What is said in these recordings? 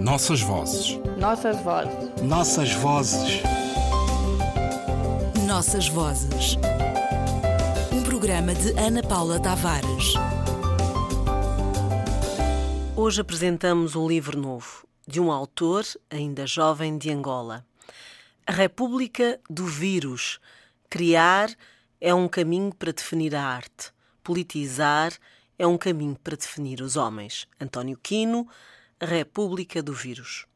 Nossas vozes. Nossas vozes. Nossas vozes. Nossas vozes. Um programa de Ana Paula Tavares. Hoje apresentamos um livro novo de um autor ainda jovem de Angola. A República do Vírus. Criar é um caminho para definir a arte. Politizar é um caminho para definir os homens. António Quino, República do Vírus.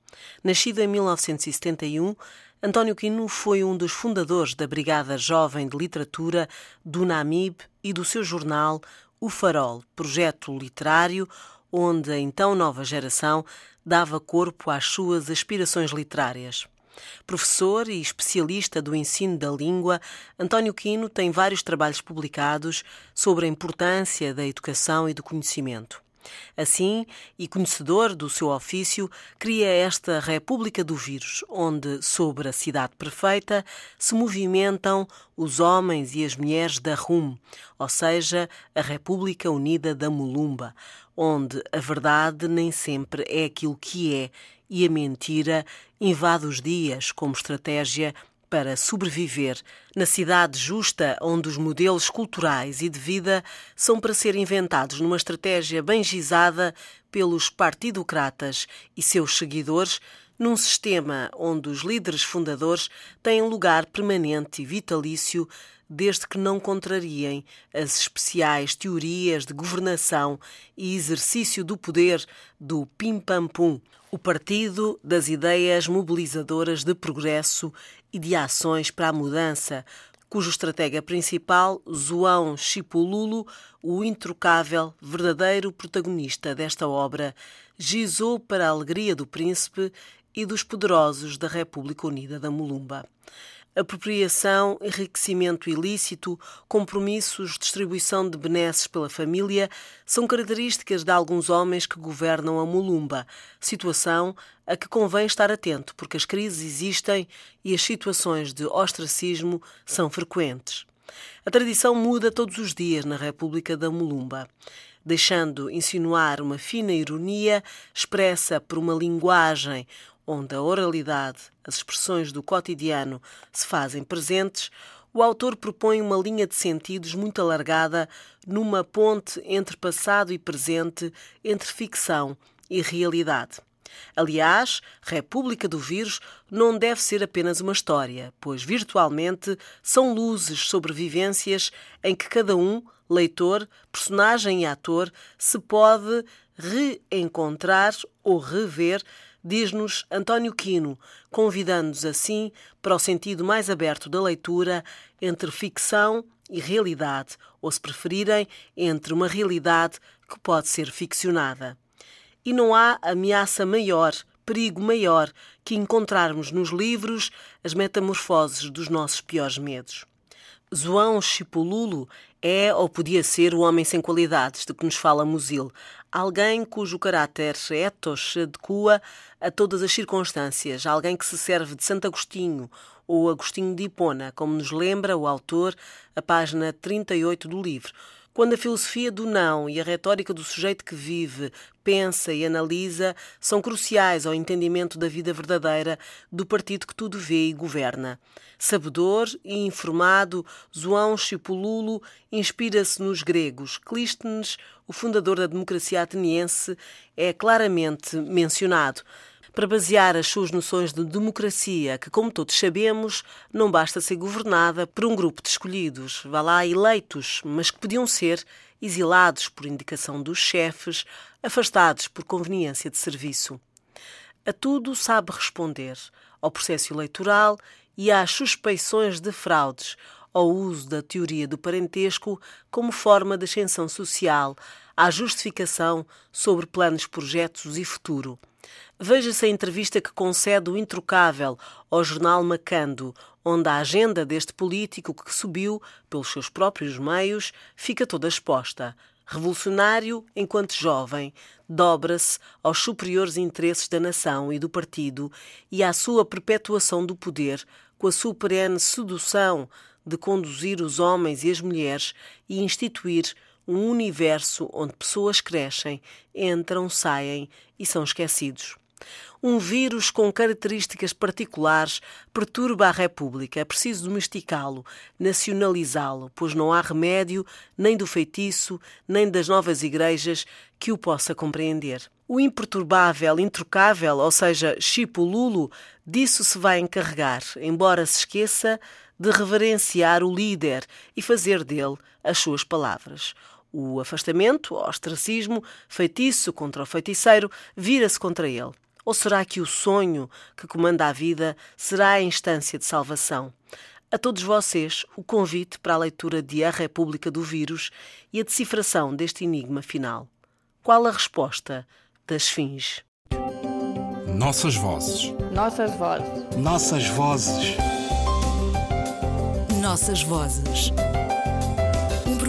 Nascido em 1971, António Quino foi um dos fundadores da Brigada Jovem de Literatura do NAMIB e do seu jornal O Farol, projeto literário onde a então nova geração dava corpo às suas aspirações literárias. Professor e especialista do ensino da língua, António Quino tem vários trabalhos publicados sobre a importância da educação e do conhecimento. Assim, e conhecedor do seu ofício, cria esta República do Vírus, onde, sobre a cidade perfeita, se movimentam os homens e as mulheres da RUM, ou seja, a República Unida da Mulumba, onde a verdade nem sempre é aquilo que é e a mentira invade os dias como estratégia para sobreviver. Na cidade justa onde os modelos culturais e de vida são para ser inventados numa estratégia bem gizada pelos partidocratas e seus seguidores, num sistema onde os líderes fundadores têm lugar permanente e vitalício desde que não contrariem as especiais teorias de governação e exercício do poder do pim-pam-pum, o partido das ideias mobilizadoras de progresso e de ações para a mudança, cujo estratega principal, João Chipululo, o introcável, verdadeiro protagonista desta obra, gizou para a alegria do príncipe e dos poderosos da República Unida da Mulumba apropriação, enriquecimento ilícito, compromissos, distribuição de benesses pela família são características de alguns homens que governam a Mulumba, situação a que convém estar atento, porque as crises existem e as situações de ostracismo são frequentes. A tradição muda todos os dias na República da Mulumba deixando insinuar uma fina ironia expressa por uma linguagem onde a oralidade, as expressões do cotidiano se fazem presentes, o autor propõe uma linha de sentidos muito alargada numa ponte entre passado e presente, entre ficção e realidade. Aliás, República do Vírus não deve ser apenas uma história, pois virtualmente são luzes sobre vivências em que cada um, leitor, personagem e ator, se pode reencontrar ou rever diz-nos António Quino, convidando-nos assim para o sentido mais aberto da leitura entre ficção e realidade, ou se preferirem, entre uma realidade que pode ser ficcionada. E não há ameaça maior, perigo maior, que encontrarmos nos livros as metamorfoses dos nossos piores medos. João Chipululo é ou podia ser o homem sem qualidades de que nos fala Musil, alguém cujo caráter ethos adequa a todas as circunstâncias, alguém que se serve de Santo Agostinho ou Agostinho de Hipona, como nos lembra o autor a página 38 do livro, quando a filosofia do não e a retórica do sujeito que vive, pensa e analisa são cruciais ao entendimento da vida verdadeira do partido que tudo vê e governa. Sabedor e informado, João Chipululo inspira-se nos gregos. Clístenes, o fundador da democracia ateniense, é claramente mencionado para basear as suas noções de democracia, que, como todos sabemos, não basta ser governada por um grupo de escolhidos, vá lá, eleitos, mas que podiam ser exilados por indicação dos chefes, afastados por conveniência de serviço. A tudo sabe responder, ao processo eleitoral e às suspeições de fraudes, ao uso da teoria do parentesco como forma de ascensão social, à justificação sobre planos, projetos e futuro. Veja-se a entrevista que concede o Introcável ao jornal Macando, onde a agenda deste político que subiu pelos seus próprios meios fica toda exposta. Revolucionário enquanto jovem, dobra-se aos superiores interesses da nação e do partido e à sua perpetuação do poder, com a sua perene sedução de conduzir os homens e as mulheres e instituir um universo onde pessoas crescem, entram, saem e são esquecidos. Um vírus com características particulares perturba a República. É preciso domesticá-lo, nacionalizá-lo, pois não há remédio nem do feitiço, nem das novas igrejas que o possa compreender. O imperturbável, introcável, ou seja, Chipululo, disso se vai encarregar, embora se esqueça de reverenciar o líder e fazer dele as suas palavras. O afastamento, o ostracismo, feitiço contra o feiticeiro, vira-se contra ele. Ou será que o sonho que comanda a vida será a instância de salvação? A todos vocês, o convite para a leitura de A República do Vírus e a decifração deste enigma final. Qual a resposta da Esfinge? Nossas vozes. Nossas vozes. Nossas vozes. Nossas vozes.